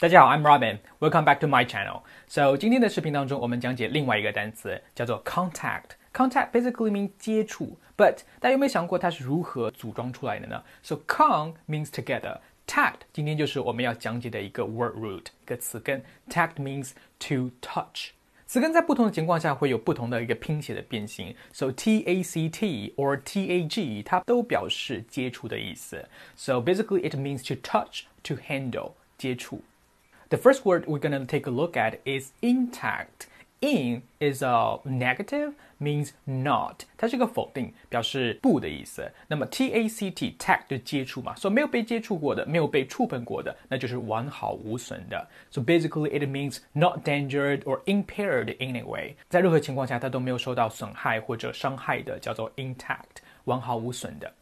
大家好，I'm Robin. Welcome back to my channel. So 今天的视频当中，我们讲解另外一个单词，叫做 contact. Contact basically means 接触，but 大家有没有想过它是如何组装出来的呢？So con means together. Tact 今天就是我们要讲解的一个 word root 一个词根。Tact means to touch. 词根在不同的情况下会有不同的一个拼写的变形，so t a c t or t a g 它都表示接触的意思。So basically it means to touch, to handle 接触。 the first word we're going to take a look at is intact. In is a negative, means not，它是个否定，表示不的意思。那么 t a c t tact 就接触嘛，说没有被接触过的，没有被触碰过的，那就是完好无损的。So basically it means not endangered or impaired in any way，在任何情况下它都没有受到损害或者伤害的，叫做 intact，完好无损的。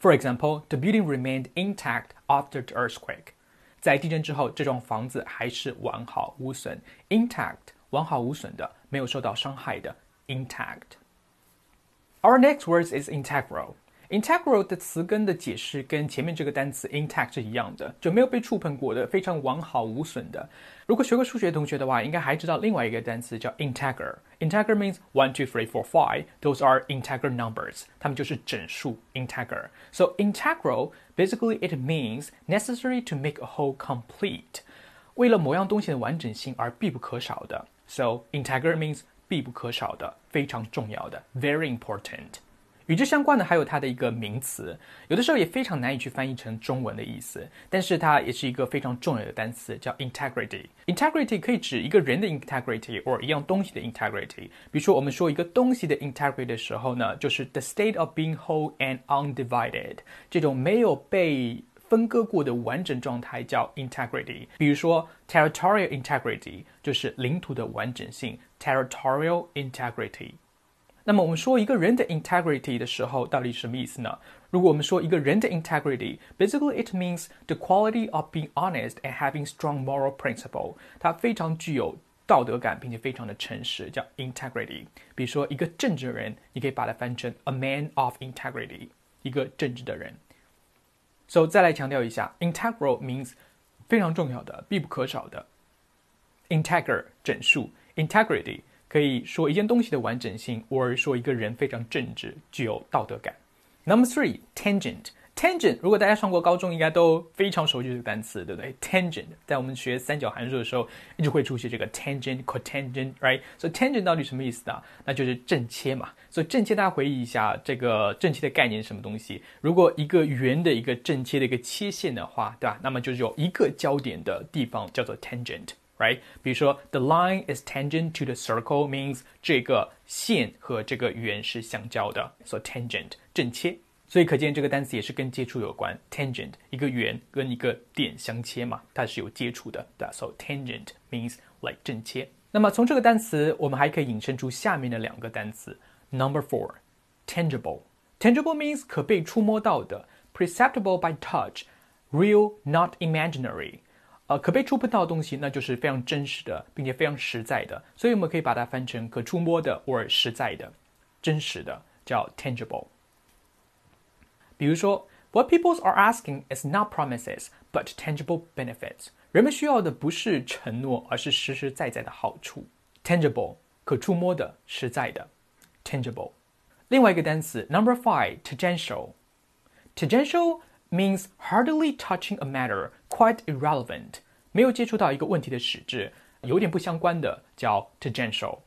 For example, the building remained intact after the earthquake. 在地震之后，这幢房子还是完好无损，intact，完好无损的，没有受到伤害的，intact。Our next word is integral. Integral 的词根的解释跟前面这个单词 intact 是一样的，就没有被触碰过的，非常完好无损的。如果学过数学的同学的话，应该还知道另外一个单词叫 integer。Integer means one, two, three, four, five. Those are integer numbers. 它们就是整数 integer. So integral basically it means necessary to make a whole complete. 为了某样东西的完整性而必不可少的。So integer means 必不可少的，非常重要的，very important。 与之相关的还有它的一个名词，有的时候也非常难以去翻译成中文的意思，但是它也是一个非常重要的单词，叫 integrity。integrity 可以指一个人的 integrity，或一样东西的 integrity。比如说，我们说一个东西的 integrity 的时候呢，就是 the state of being whole and undivided，这种没有被分割过的完整状态叫 integrity。比如说，territorial integrity 就是领土的完整性，territorial integrity。那么我们说一个人的 integrity 的时候，到底什么意思呢？如果我们说一个人的 integrity，basically it means the quality of being honest and having strong moral principle。它非常具有道德感，并且非常的诚实，叫 integrity。比如说一个正直的人，你可以把它翻成 a man of integrity，一个正直的人。So 再来强调一下，integral means 非常重要的，必不可少的。integer 整数，integrity。可以说一件东西的完整性，或者说一个人非常正直，具有道德感。Number three, tangent. Tangent，如果大家上过高中，应该都非常熟悉这个单词，对不对？Tangent，在我们学三角函数的时候，一直会出现这个 tangent, cotangent，right？所以 tangent 到底什么意思呢？那就是正切嘛。所以正切，大家回忆一下，这个正切的概念是什么东西？如果一个圆的一个正切的一个切线的话，对吧？那么就是有一个焦点的地方叫做 tangent。right？比如说，the line is tangent to the circle means 这个线和这个圆是相交的，so tangent 正切。所以可见这个单词也是跟接触有关，tangent 一个圆跟一个点相切嘛，它是有接触的，对吧？So tangent means like 正切。那么从这个单词，我们还可以引申出下面的两个单词。Number four, tangible. Tangible means 可被触摸到的，perceptible by touch, real, not imaginary. 呃，可被触碰到的东西，那就是非常真实的，并且非常实在的，所以我们可以把它翻成可触摸的或实在的、真实的，叫 tangible。比如说，What people are asking is not promises but tangible benefits。人们需要的不是承诺，而是实实在在的好处。tangible 可触摸的、实在的，tangible。另外一个单词，number five，tangential。tangential means hardly touching a matter Quite irrelevant，没有接触到一个问题的实质，有点不相关的叫 tangential。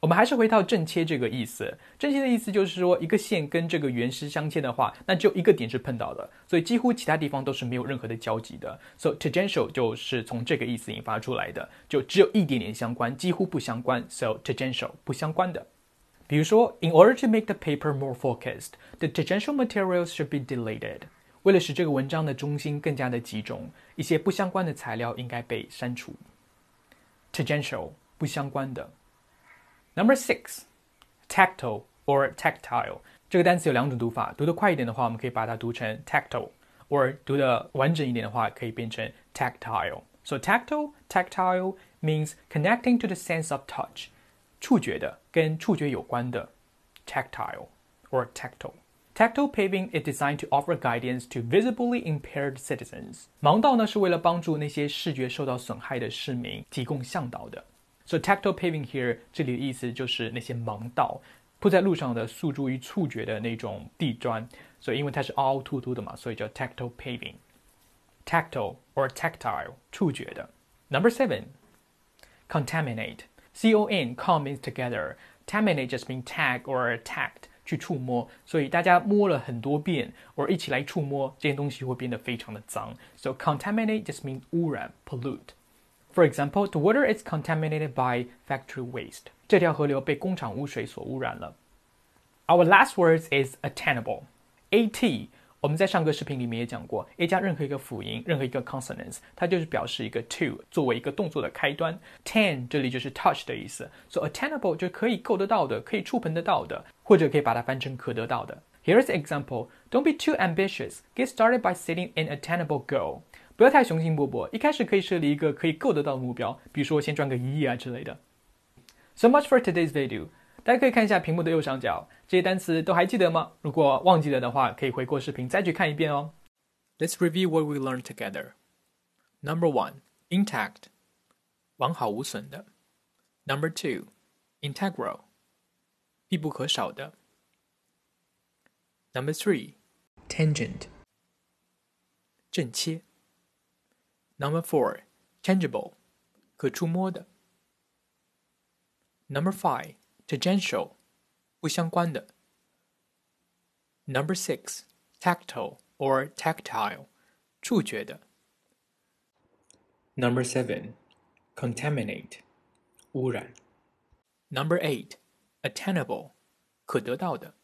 我们还是回到正切这个意思，正切的意思就是说，一个线跟这个圆是相切的话，那就一个点是碰到的，所以几乎其他地方都是没有任何的交集的。So tangential 就是从这个意思引发出来的，就只有一点点相关，几乎不相关。So tangential 不相关的。比如说，In order to make the paper more focused, the tangential materials should be deleted. 为了使这个文章的中心更加的集中，一些不相关的材料应该被删除。Tangential 不相关的。Number six, tactile or tactile 这个单词有两种读法，读得快一点的话，我们可以把它读成 tactile；或读得完整一点的话，可以变成 tactile。So tactile, tactile means connecting to the sense of touch，触觉的，跟触觉有关的，tactile or tactile。 Tactile paving is designed to offer guidance to visibly impaired citizens。盲道呢是为了帮助那些视觉受到损害的市民提供向导的。So tactile paving here 这里的意思就是那些盲道，铺在路上的诉诸于触觉的那种地砖。所以因为它是凹凹凸凸的嘛，所以叫 tactile paving。Tactile or tactile 触觉的。Number seven, contaminate. C O N com means together. Contaminate just means tag or tact 去触摸，所以大家摸了很多遍，或一起来触摸，这些东西会变得非常的脏。So contaminate just means 污染 pollute。For example, the water is contaminated by factory waste. 这条河流被工厂污水所污染了。Our last words is attainable. A T 我们在上个视频里面也讲过，a 加任何一个辅音，任何一个 consonants，它就是表示一个 to 作为一个动作的开端。Ten 这里就是 touch 的意思，so attainable 就可以够得到的，可以触碰得到的，或者可以把它翻成可得到的。Here's an example: Don't be too ambitious. Get started by setting an attainable goal. 不要太雄心勃勃，一开始可以设立一个可以够得到的目标，比如说先赚个一亿啊之类的。So much for today's video. 大家可以看一下屏幕的右上角，这些单词都还记得吗？如果忘记了的话，可以回过视频再去看一遍哦。Let's review what we learned together. Number one, intact，完好无损的。Number two, integral，必不可少的。Number three, tangent，正切。Number four, tangible，可触摸的。Number five tangential 不相关的。Number six, tactile or tactile 触觉的。Number seven, contaminate 污染。Number eight, attainable 可得到的。